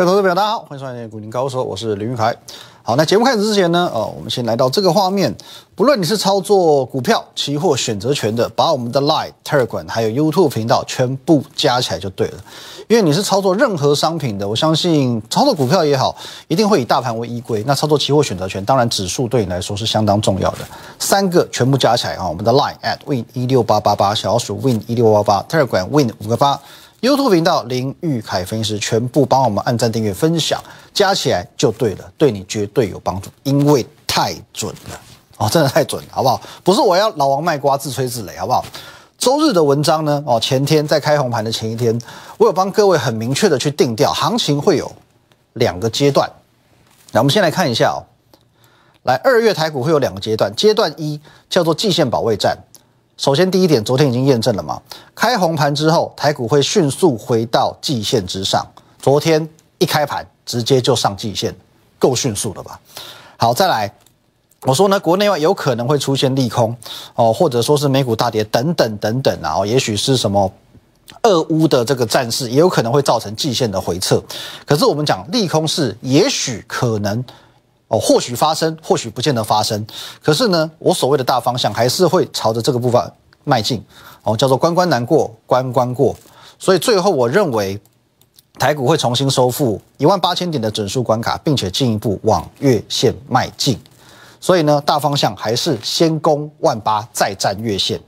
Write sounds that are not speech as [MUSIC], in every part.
各位投资朋友，大家好，欢迎收看《股林高手》，我是林玉凯。好，那节目开始之前呢，呃，我们先来到这个画面。不论你是操作股票、期货、选择权的，把我们的 Line、Telegram 还有 YouTube 频道全部加起来就对了。因为你是操作任何商品的，我相信操作股票也好，一定会以大盘为依归。那操作期货、选择权，当然指数对你来说是相当重要的。三个全部加起来啊，我们的 Line at win 一六八八八，小老鼠 win 一六八八，Telegram win 五个八。YouTube 频道林玉凯分析师全部帮我们按赞、订阅、分享，加起来就对了，对你绝对有帮助，因为太准了哦，真的太准了，好不好？不是我要老王卖瓜自吹自擂，好不好？周日的文章呢？哦，前天在开红盘的前一天，我有帮各位很明确的去定调，行情会有两个阶段。那我们先来看一下哦，来二月台股会有两个阶段，阶段一叫做季线保卫战。首先，第一点，昨天已经验证了嘛？开红盘之后，台股会迅速回到季线之上。昨天一开盘，直接就上季线，够迅速了吧？好，再来，我说呢，国内外有可能会出现利空哦，或者说是美股大跌等等等等啊，哦，也许是什么俄乌的这个战事，也有可能会造成季线的回撤。可是我们讲利空是也许可能。哦，或许发生，或许不见得发生。可是呢，我所谓的大方向还是会朝着这个部分迈进。哦，叫做关关难过关关过。所以最后我认为，台股会重新收复一万八千点的整数关卡，并且进一步往月线迈进。所以呢，大方向还是先攻万八，再战月线。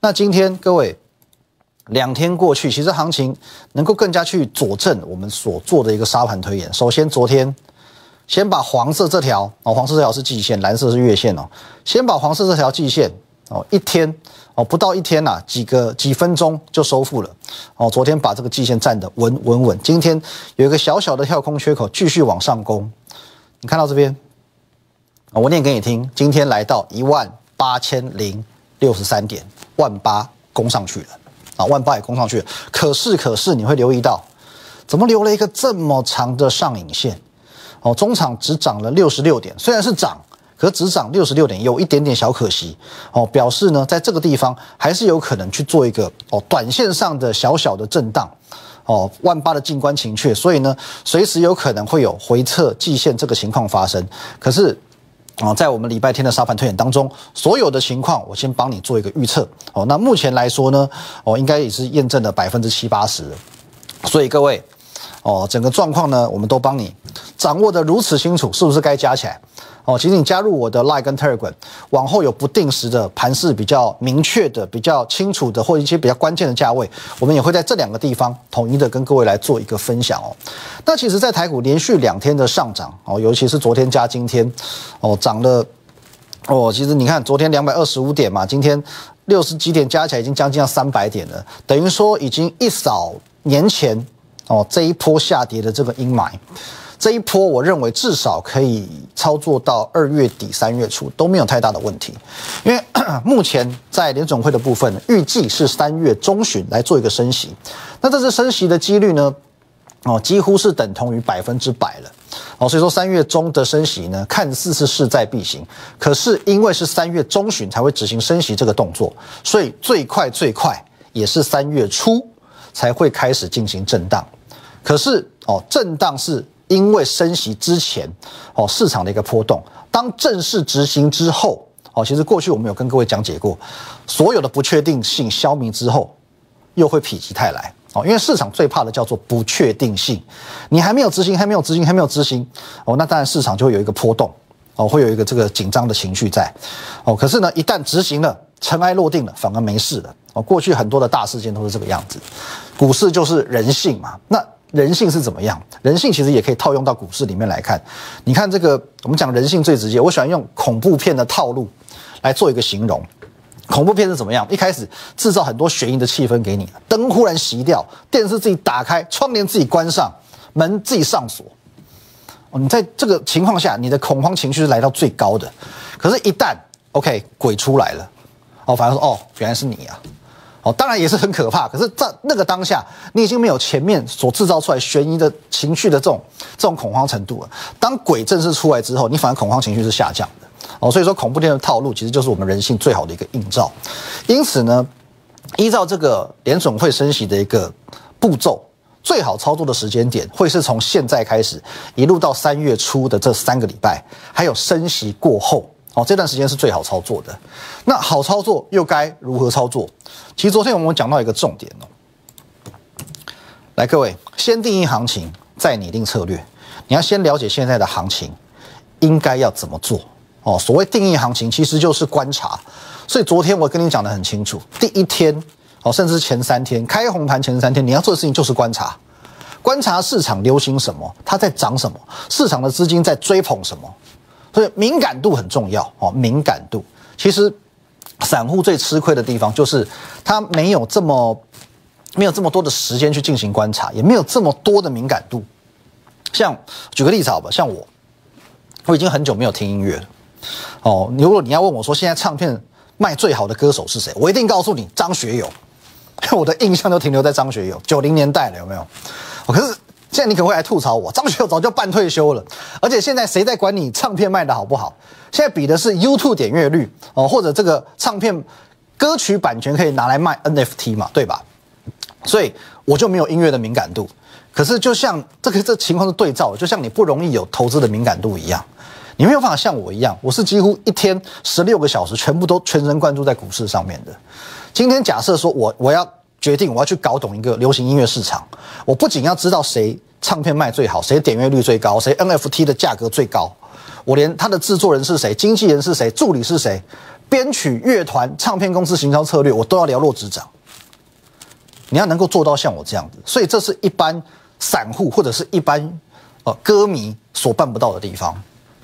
那今天各位两天过去，其实行情能够更加去佐证我们所做的一个沙盘推演。首先，昨天。先把黄色这条哦，黄色这条是季线，蓝色是月线哦。先把黄色这条季线哦，一天哦，不到一天呐，几个几分钟就收复了哦。昨天把这个季线站得稳稳稳，今天有一个小小的跳空缺口，继续往上攻。你看到这边我念给你听，今天来到一万八千零六十三点，万八攻上去了啊，万八也攻上去了。可是可是你会留意到，怎么留了一个这么长的上影线？哦，中场只涨了六十六点，虽然是涨，可只涨六十六点，有一点点小可惜。哦，表示呢，在这个地方还是有可能去做一个哦短线上的小小的震荡。哦，万八的静观情却，所以呢，随时有可能会有回撤季线这个情况发生。可是，哦，在我们礼拜天的沙盘推演当中，所有的情况我先帮你做一个预测。哦，那目前来说呢，哦，应该也是验证了百分之七八十。所以各位。哦，整个状况呢，我们都帮你掌握的如此清楚，是不是该加起来？哦，请你加入我的 Line 跟 Telegram，往后有不定时的盘势比较明确的、比较清楚的，或一些比较关键的价位，我们也会在这两个地方统一的跟各位来做一个分享哦。那其实，在台股连续两天的上涨哦，尤其是昨天加今天哦，涨了哦，其实你看昨天两百二十五点嘛，今天六十几点加起来已经将近要三百点了，等于说已经一扫年前。哦，这一波下跌的这个阴霾，这一波我认为至少可以操作到二月底三月初都没有太大的问题，因为 [CLEARS THROAT] 目前在联总会的部分预计是三月中旬来做一个升息，那这次升息的几率呢，哦几乎是等同于百分之百了，哦所以说三月中的升息呢看似是势在必行，可是因为是三月中旬才会执行升息这个动作，所以最快最快也是三月初才会开始进行震荡。可是哦，震荡是因为升息之前哦市场的一个波动，当正式执行之后哦，其实过去我们有跟各位讲解过，所有的不确定性消弭之后，又会否极泰来哦，因为市场最怕的叫做不确定性，你还没有执行，还没有执行，还没有执行哦，那当然市场就会有一个波动哦，会有一个这个紧张的情绪在哦，可是呢，一旦执行了，尘埃落定了，反而没事了哦，过去很多的大事件都是这个样子，股市就是人性嘛，那。人性是怎么样？人性其实也可以套用到股市里面来看。你看这个，我们讲人性最直接。我喜欢用恐怖片的套路来做一个形容。恐怖片是怎么样？一开始制造很多悬疑的气氛给你，灯忽然熄掉，电视自己打开，窗帘自己关上，门自己上锁。哦，你在这个情况下，你的恐慌情绪是来到最高的。可是，一旦 OK 鬼出来了，哦，反而说哦，原来是你啊。哦，当然也是很可怕。可是，在那个当下，你已经没有前面所制造出来悬疑的情绪的这种这种恐慌程度了。当鬼正式出来之后，你反而恐慌情绪是下降的。哦，所以说恐怖片的套路其实就是我们人性最好的一个映照。因此呢，依照这个联总会升息的一个步骤，最好操作的时间点会是从现在开始，一路到三月初的这三个礼拜，还有升息过后哦，这段时间是最好操作的。那好操作又该如何操作？其实昨天我们讲到一个重点哦，来各位，先定义行情，再拟定策略。你要先了解现在的行情应该要怎么做哦。所谓定义行情，其实就是观察。所以昨天我跟你讲的很清楚，第一天哦，甚至前三天开红盘前三天，你要做的事情就是观察，观察市场流行什么，它在涨什么，市场的资金在追捧什么。所以敏感度很重要哦，敏感度。其实散户最吃亏的地方就是他没有这么没有这么多的时间去进行观察，也没有这么多的敏感度。像举个例子好吧，像我，我已经很久没有听音乐了。哦，如果你要问我说现在唱片卖最好的歌手是谁，我一定告诉你张学友。[LAUGHS] 我的印象都停留在张学友九零年代了，有没有？可是现在你可能会来吐槽我，张学友早就半退休了，而且现在谁在管你唱片卖的好不好？现在比的是 YouTube 点阅率哦，或者这个唱片歌曲版权可以拿来卖 NFT 嘛，对吧？所以我就没有音乐的敏感度。可是，就像这个这情况是对照，就像你不容易有投资的敏感度一样，你没有办法像我一样，我是几乎一天十六个小时全部都全神贯注在股市上面的。今天假设说我我要决定我要去搞懂一个流行音乐市场，我不仅要知道谁唱片卖最好，谁点阅率最高，谁 NFT 的价格最高，我连他的制作人是谁、经纪人是谁、助理是谁、编曲、乐团、唱片公司行销策略，我都要了若指掌。你要能够做到像我这样子，所以这是一般。散户或者是一般，呃，歌迷所办不到的地方，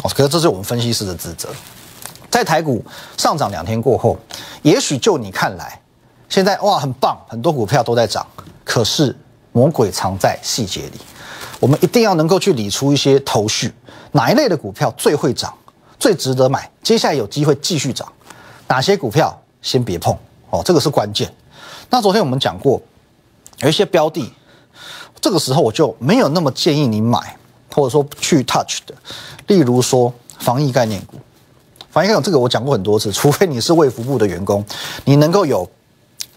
哦，可是这是我们分析师的职责。在台股上涨两天过后，也许就你看来，现在哇很棒，很多股票都在涨，可是魔鬼藏在细节里，我们一定要能够去理出一些头绪，哪一类的股票最会涨，最值得买，接下来有机会继续涨，哪些股票先别碰，哦，这个是关键。那昨天我们讲过，有一些标的。这个时候我就没有那么建议你买，或者说去 touch 的，例如说防疫概念股。防疫概念股这个我讲过很多次，除非你是卫福部的员工，你能够有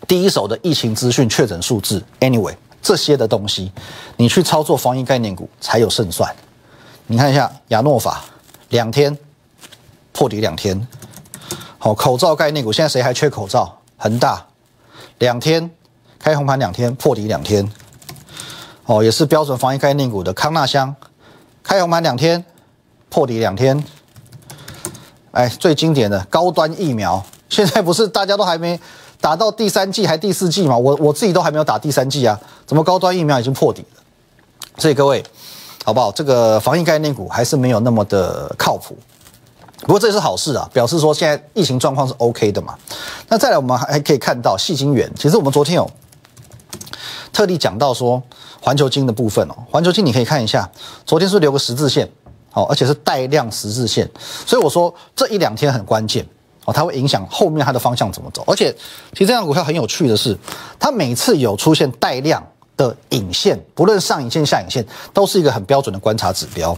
第一手的疫情资讯、确诊数字，anyway 这些的东西，你去操作防疫概念股才有胜算。你看一下亚诺法，两天破底两天，好，口罩概念股现在谁还缺口罩？恒大两天开红盘两天破底两天。哦，也是标准防疫概念股的康纳香，开红盘两天，破底两天。哎，最经典的高端疫苗，现在不是大家都还没打到第三季还第四季嘛？我我自己都还没有打第三季啊，怎么高端疫苗已经破底了？所以各位，好不好？这个防疫概念股还是没有那么的靠谱。不过这是好事啊，表示说现在疫情状况是 OK 的嘛。那再来，我们还可以看到细晶圆，其实我们昨天有特地讲到说。环球金的部分哦，环球金你可以看一下，昨天是留个十字线，哦，而且是带量十字线，所以我说这一两天很关键它会影响后面它的方向怎么走。而且其实这张股票很有趣的是，它每次有出现带量的影线，不论上影线下影线，都是一个很标准的观察指标。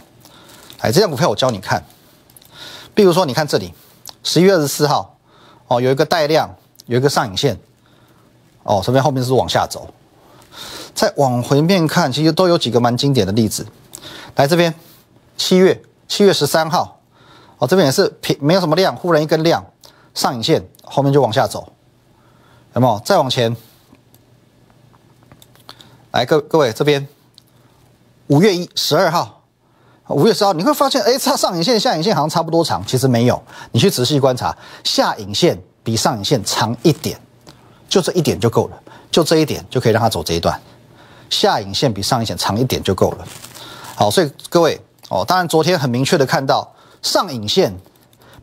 哎，这张股票我教你看，比如说你看这里，十一月二十四号，哦，有一个带量，有一个上影线，哦，这边后面是往下走。再往回面看，其实都有几个蛮经典的例子。来这边，七月七月十三号，哦，这边也是平，没有什么量，忽然一根量上影线，后面就往下走，有没有？再往前，来各各位这边，五月一十二号，五月十号，你会发现，哎，它上影线下影线好像差不多长，其实没有，你去仔细观察，下影线比上影线长一点，就这一点就够了，就这一点就可以让它走这一段。下影线比上影线长一点就够了。好，所以各位哦，当然昨天很明确的看到上影线。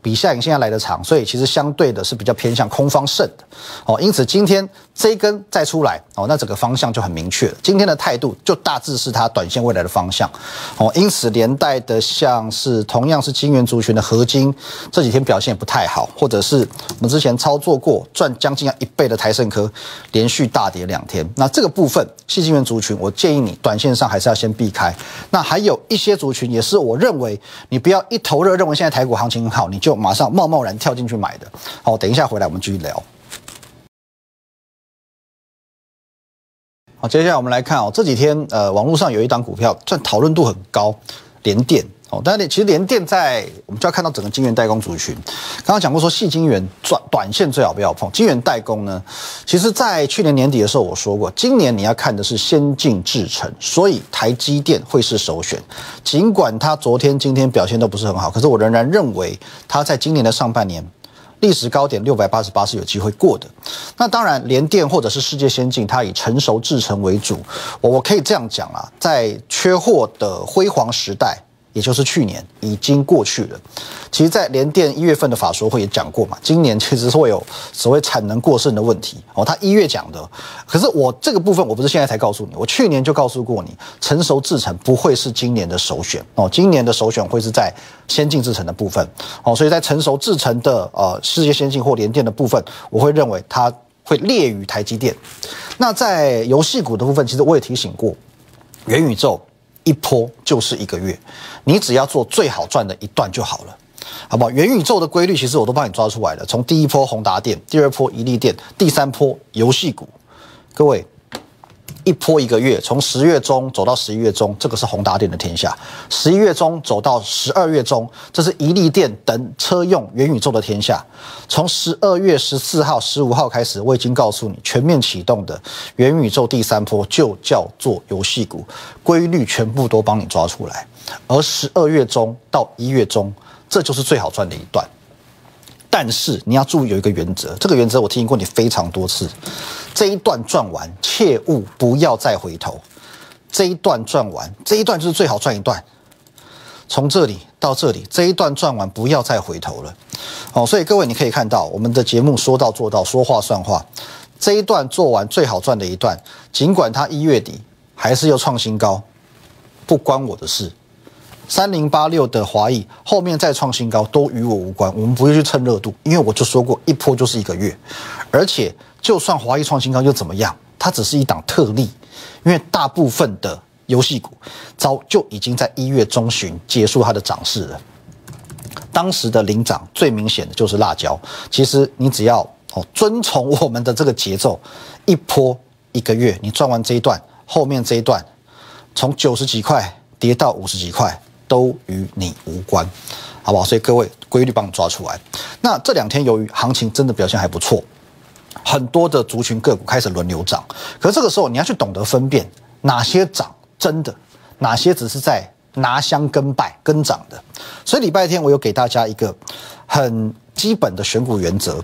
比下影线要来的长，所以其实相对的是比较偏向空方胜的哦。因此今天这一根再出来哦，那整个方向就很明确了。今天的态度就大致是它短线未来的方向哦。因此连带的像是同样是金元族群的合金，这几天表现也不太好，或者是我们之前操作过赚将近要一倍的台盛科，连续大跌两天。那这个部分细金元族群，我建议你短线上还是要先避开。那还有一些族群也是我认为你不要一头热，认为现在台股行情很好，你。就马上贸贸然跳进去买的，好，等一下回来我们继续聊。好，接下来我们来看哦，这几天呃，网络上有一档股票，这讨论度很高，联电。哦，但是其实联电在我们就要看到整个晶圆代工族群。刚刚讲过说，细晶圆短短线最好不要碰。晶圆代工呢，其实在去年年底的时候我说过，今年你要看的是先进制程，所以台积电会是首选。尽管它昨天、今天表现都不是很好，可是我仍然认为它在今年的上半年历史高点六百八十八是有机会过的。那当然，联电或者是世界先进，它以成熟制程为主。我我可以这样讲啊，在缺货的辉煌时代。也就是去年已经过去了。其实，在联电一月份的法说会也讲过嘛，今年其实会有所谓产能过剩的问题哦。他一月讲的，可是我这个部分我不是现在才告诉你，我去年就告诉过你，成熟制程不会是今年的首选哦。今年的首选会是在先进制程的部分哦。所以在成熟制程的呃世界先进或联电的部分，我会认为它会劣于台积电。那在游戏股的部分，其实我也提醒过，元宇宙。一波就是一个月，你只要做最好赚的一段就好了，好不好？元宇宙的规律其实我都帮你抓出来了。从第一波宏达电，第二波宜利电，第三波游戏股，各位。一波一个月，从十月中走到十一月中，这个是宏达电的天下；十一月中走到十二月中，这是宜利电等车用元宇宙的天下。从十二月十四号、十五号开始，我已经告诉你，全面启动的元宇宙第三波就叫做游戏股，规律全部都帮你抓出来。而十二月中到一月中，这就是最好赚的一段。但是你要注意有一个原则，这个原则我提醒过你非常多次。这一段赚完，切勿不要再回头。这一段赚完，这一段就是最好赚一段。从这里到这里，这一段赚完，不要再回头了。哦，所以各位你可以看到，我们的节目说到做到，说话算话。这一段做完最好赚的一段，尽管它一月底还是又创新高，不关我的事。三零八六的华裔后面再创新高都与我无关，我们不会去蹭热度，因为我就说过一波就是一个月，而且就算华裔创新高又怎么样？它只是一档特例，因为大部分的游戏股早就已经在一月中旬结束它的涨势了。当时的领涨最明显的就是辣椒，其实你只要哦遵从我们的这个节奏，一波一个月，你赚完这一段，后面这一段从九十几块跌到五十几块。都与你无关，好不好？所以各位规律帮你抓出来。那这两天由于行情真的表现还不错，很多的族群个股开始轮流涨。可是这个时候你要去懂得分辨哪些涨真的，哪些只是在拿香跟拜跟涨的。所以礼拜天我有给大家一个很基本的选股原则。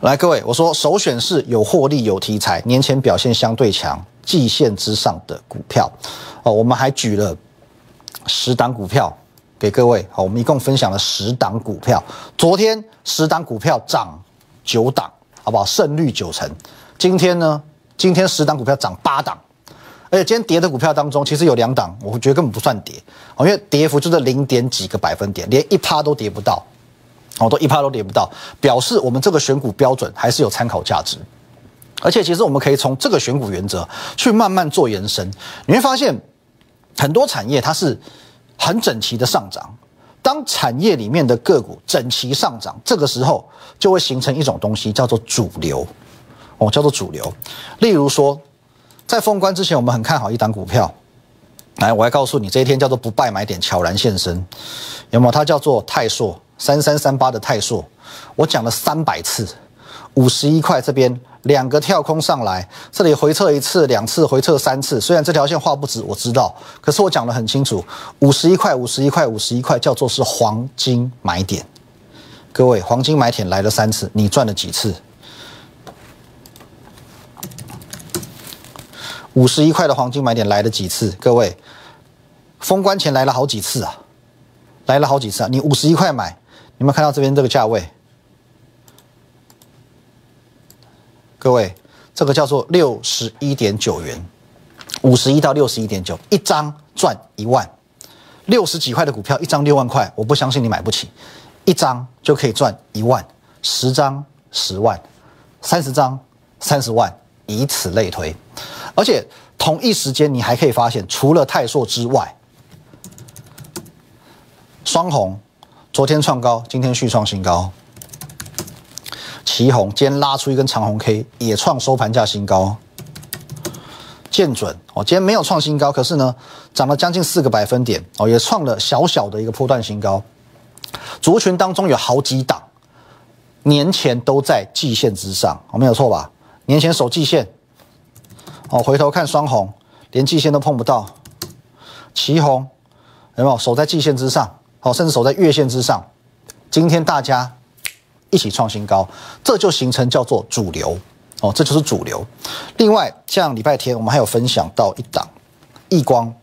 来，各位，我说首选是有获利、有题材、年前表现相对强、季线之上的股票。哦，我们还举了。十档股票给各位，好，我们一共分享了十档股票。昨天十档股票涨九档，好不好？胜率九成。今天呢？今天十档股票涨八档，而且今天跌的股票当中，其实有两档，我觉得根本不算跌，因为跌幅就是零点几个百分点，连一趴都跌不到，哦，都一趴都跌不到，表示我们这个选股标准还是有参考价值。而且其实我们可以从这个选股原则去慢慢做延伸，你会发现。很多产业它是很整齐的上涨，当产业里面的个股整齐上涨，这个时候就会形成一种东西，叫做主流，哦，叫做主流。例如说，在封关之前，我们很看好一档股票，来，我来告诉你，这一天叫做不败买点悄然现身，有没有？它叫做泰硕三三三八的泰硕，我讲了三百次，五十一块这边。两个跳空上来，这里回撤一次、两次，回撤三次。虽然这条线画不直，我知道，可是我讲的很清楚，五十一块、五十一块、五十一块，叫做是黄金买点。各位，黄金买点来了三次，你赚了几次？五十一块的黄金买点来了几次？各位，封关前来了好几次啊，来了好几次啊！你五十一块买，有没有看到这边这个价位？各位，这个叫做六十一点九元，五十一到六十一点九，一张赚一万，六十几块的股票，一张六万块，我不相信你买不起，一张就可以赚一万，十张十万，三十张三十万，以此类推，而且同一时间你还可以发现，除了泰硕之外，双红昨天创高，今天续创新高。旗红今天拉出一根长红 K，也创收盘价新高。见准哦，今天没有创新高，可是呢，涨了将近四个百分点哦，也创了小小的一个波段新高。族群当中有好几档，年前都在季线之上，哦，没有错吧？年前守季线，哦，回头看双红，连季线都碰不到，旗红有没有守在季线之上？哦，甚至守在月线之上。今天大家一起创新高，这就形成叫做主流哦，这就是主流。另外，像礼拜天我们还有分享到一档易光，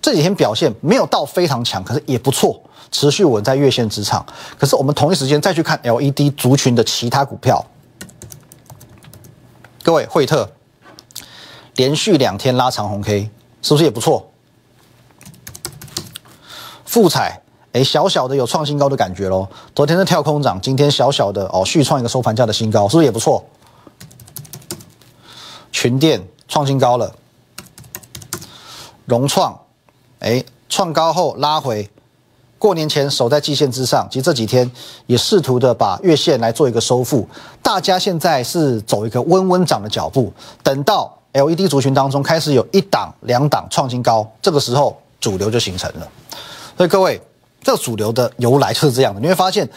这几天表现没有到非常强，可是也不错，持续稳在月线之上。可是我们同一时间再去看 LED 族群的其他股票，各位惠特连续两天拉长红 K，是不是也不错？富彩。哎，小小的有创新高的感觉喽。昨天的跳空涨，今天小小的哦续创一个收盘价的新高，是不是也不错？群电创新高了，融创哎创高后拉回，过年前守在季线之上，其实这几天也试图的把月线来做一个收复。大家现在是走一个温温涨的脚步，等到 LED 族群当中开始有一档两档创新高，这个时候主流就形成了。所以各位。这主流的由来就是这样的，你会发现，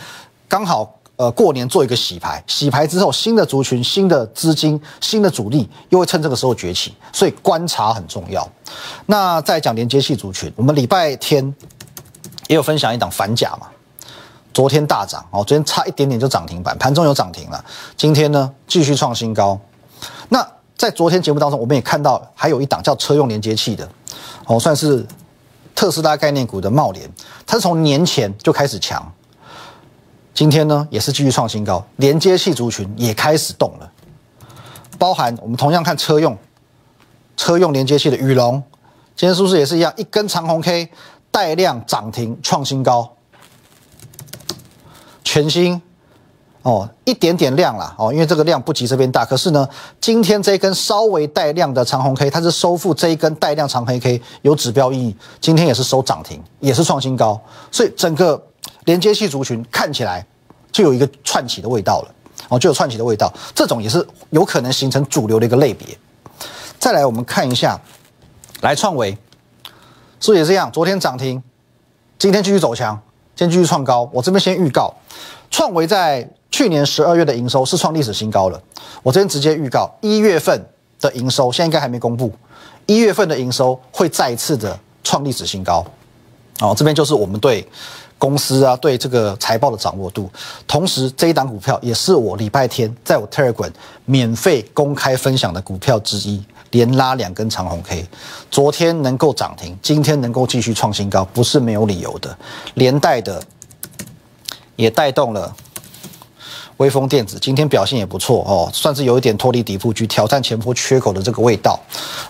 刚好呃过年做一个洗牌，洗牌之后新的族群、新的资金、新的主力又会趁这个时候崛起，所以观察很重要。那再讲连接器族群，我们礼拜天也有分享一档反甲嘛，昨天大涨哦，昨天差一点点就涨停板，盘中有涨停了，今天呢继续创新高。那在昨天节目当中，我们也看到还有一档叫车用连接器的，哦算是。特斯拉概念股的茂联，它是从年前就开始强，今天呢也是继续创新高，连接器族群也开始动了，包含我们同样看车用，车用连接器的宇龙，今天是不是也是一样，一根长红 K 带量涨停创新高，全新。哦，一点点量啦，哦，因为这个量不及这边大。可是呢，今天这一根稍微带量的长红 K，它是收复这一根带量长黑 K，有指标意义。今天也是收涨停，也是创新高。所以整个连接器族群看起来就有一个串起的味道了，哦，就有串起的味道。这种也是有可能形成主流的一个类别。再来，我们看一下，来创维，是不是也这样？昨天涨停，今天继续走强，今天继续创高。我这边先预告，创维在。去年十二月的营收是创历史新高了。我这边直接预告，一月份的营收现在应该还没公布，一月份的营收会再次的创历史新高。哦，这边就是我们对公司啊，对这个财报的掌握度。同时，这一档股票也是我礼拜天在我 Telegram 免费公开分享的股票之一，连拉两根长红 K，昨天能够涨停，今天能够继续创新高，不是没有理由的。连带的也带动了。微风电子今天表现也不错哦，算是有一点脱离底部去挑战前坡缺口的这个味道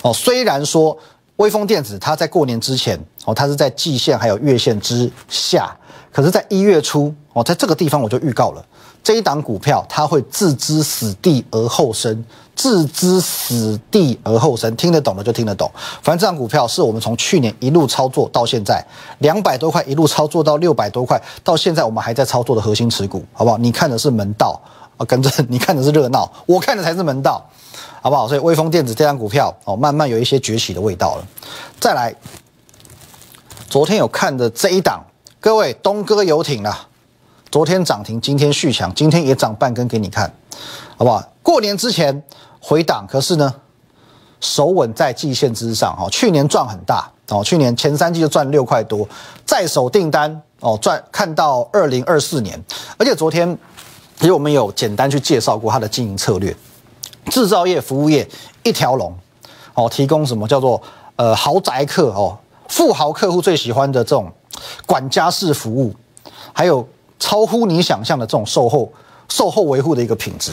哦。虽然说微风电子它在过年之前哦，它是在季线还有月线之下，可是，在一月初哦，在这个地方我就预告了。这一档股票，它会置之死地而后生，置之死地而后生，听得懂的就听得懂。反正这档股票是我们从去年一路操作到现在，两百多块一路操作到六百多块，到现在我们还在操作的核心持股，好不好？你看的是门道啊，跟着 [LAUGHS] 你看的是热闹，我看的才是门道，好不好？所以微风电子这张股票哦，慢慢有一些崛起的味道了。再来，昨天有看的这一档，各位东哥游艇了。昨天涨停，今天续强，今天也涨半根给你看，好不好？过年之前回档，可是呢，手稳在季线之上，哦，去年赚很大，哦，去年前三季就赚六块多，在手订单哦赚，看到二零二四年，而且昨天其实我们有简单去介绍过它的经营策略，制造业、服务业一条龙，哦，提供什么叫做呃豪宅客哦，富豪客户最喜欢的这种管家式服务，还有。超乎你想象的这种售后、售后维护的一个品质，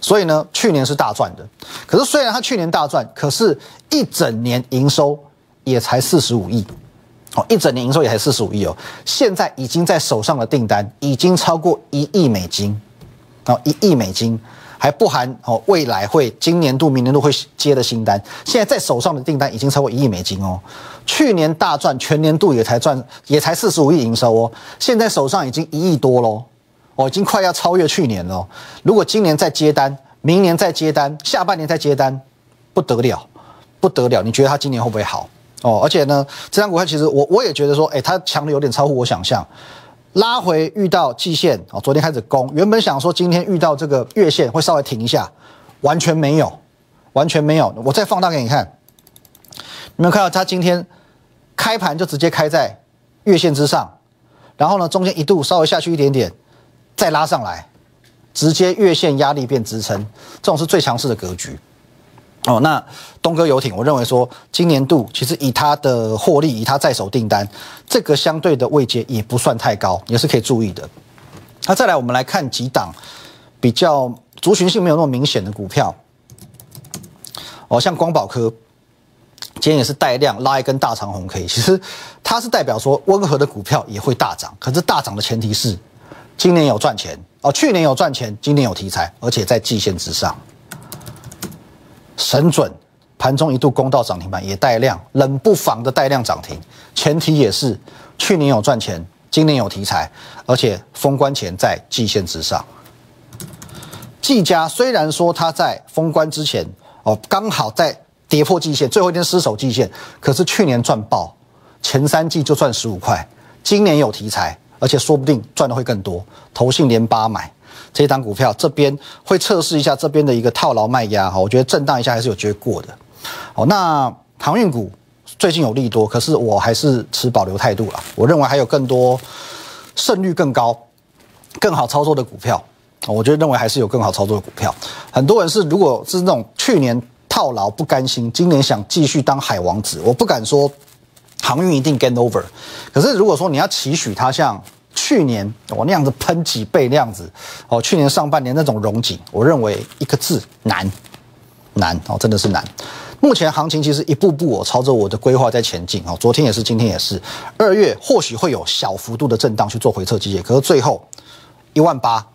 所以呢，去年是大赚的。可是虽然它去年大赚，可是一整年营收也才四十五亿，哦，一整年营收也才四十五亿哦。现在已经在手上的订单已经超过一亿美金，哦，一亿美金。还不含哦，未来会今年度、明年度会接的新单，现在在手上的订单已经超过一亿美金哦。去年大赚，全年度也才赚，也才四十五亿营收哦。现在手上已经一亿多喽，哦，已经快要超越去年了。如果今年再接单，明年再接单，下半年再接单，不得了，不。得了，你觉得它今年会不会好？哦，而且呢，这张股票其实我我也觉得说，哎，它强的有点超乎我想象。拉回遇到季线哦，昨天开始攻，原本想说今天遇到这个月线会稍微停一下，完全没有，完全没有。我再放大给你看，你们看到它今天开盘就直接开在月线之上，然后呢中间一度稍微下去一点点，再拉上来，直接月线压力变支撑，这种是最强势的格局。哦，那东哥游艇，我认为说今年度其实以它的获利，以它在手订单，这个相对的位阶也不算太高，也是可以注意的。那再来，我们来看几档比较族群性没有那么明显的股票。哦，像光宝科，今天也是带量拉一根大长红 K，其实它是代表说温和的股票也会大涨，可是大涨的前提是今年有赚钱哦，去年有赚钱，今年有题材，而且在季线之上。神准盘中一度攻到涨停板，也带量，冷不防的带量涨停，前提也是去年有赚钱，今年有题材，而且封关前在季线之上。季家虽然说它在封关之前哦，刚好在跌破季线，最后一天失守季线，可是去年赚爆，前三季就赚十五块，今年有题材，而且说不定赚的会更多，投信连八买。这一档股票这边会测试一下这边的一个套牢卖压哈，我觉得震荡一下还是有机会过的。好，那航运股最近有利多，可是我还是持保留态度了。我认为还有更多胜率更高、更好操作的股票。我觉得认为还是有更好操作的股票。很多人是如果是那种去年套牢不甘心，今年想继续当海王子，我不敢说航运一定 get over。可是如果说你要期许它像。去年我那样子喷几倍那样子，哦，去年上半年那种融景，我认为一个字难，难哦，真的是难。目前行情其实一步步我朝着我的规划在前进哦，昨天也是，今天也是。二月或许会有小幅度的震荡去做回撤机械，可是最后一万八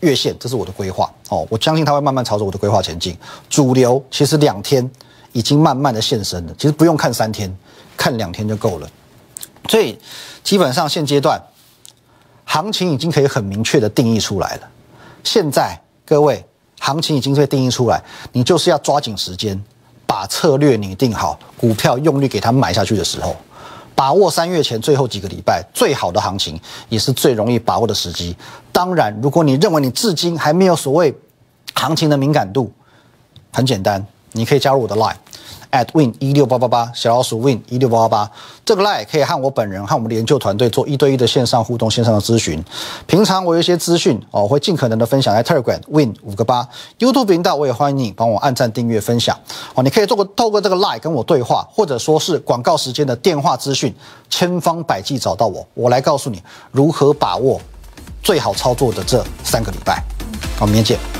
月线，这是我的规划哦，我相信它会慢慢朝着我的规划前进。主流其实两天已经慢慢的现身了，其实不用看三天，看两天就够了。所以基本上现阶段。行情已经可以很明确的定义出来了。现在各位，行情已经被定义出来，你就是要抓紧时间，把策略拟定好，股票用力给它买下去的时候，把握三月前最后几个礼拜最好的行情，也是最容易把握的时机。当然，如果你认为你至今还没有所谓行情的敏感度，很简单，你可以加入我的 Line。At win 一六八八八小老鼠 win 一六八八八，这个 line 可以和我本人和我们的研究团队做一对一的线上互动、线上的咨询。平常我有一些资讯哦，会尽可能的分享在 Telegram win 五个八 YouTube 频道，我也欢迎你帮我按赞、订阅、分享哦。你可以做个透过这个 line 跟我对话，或者说是广告时间的电话资讯，千方百计找到我，我来告诉你如何把握最好操作的这三个礼拜。好，明天见。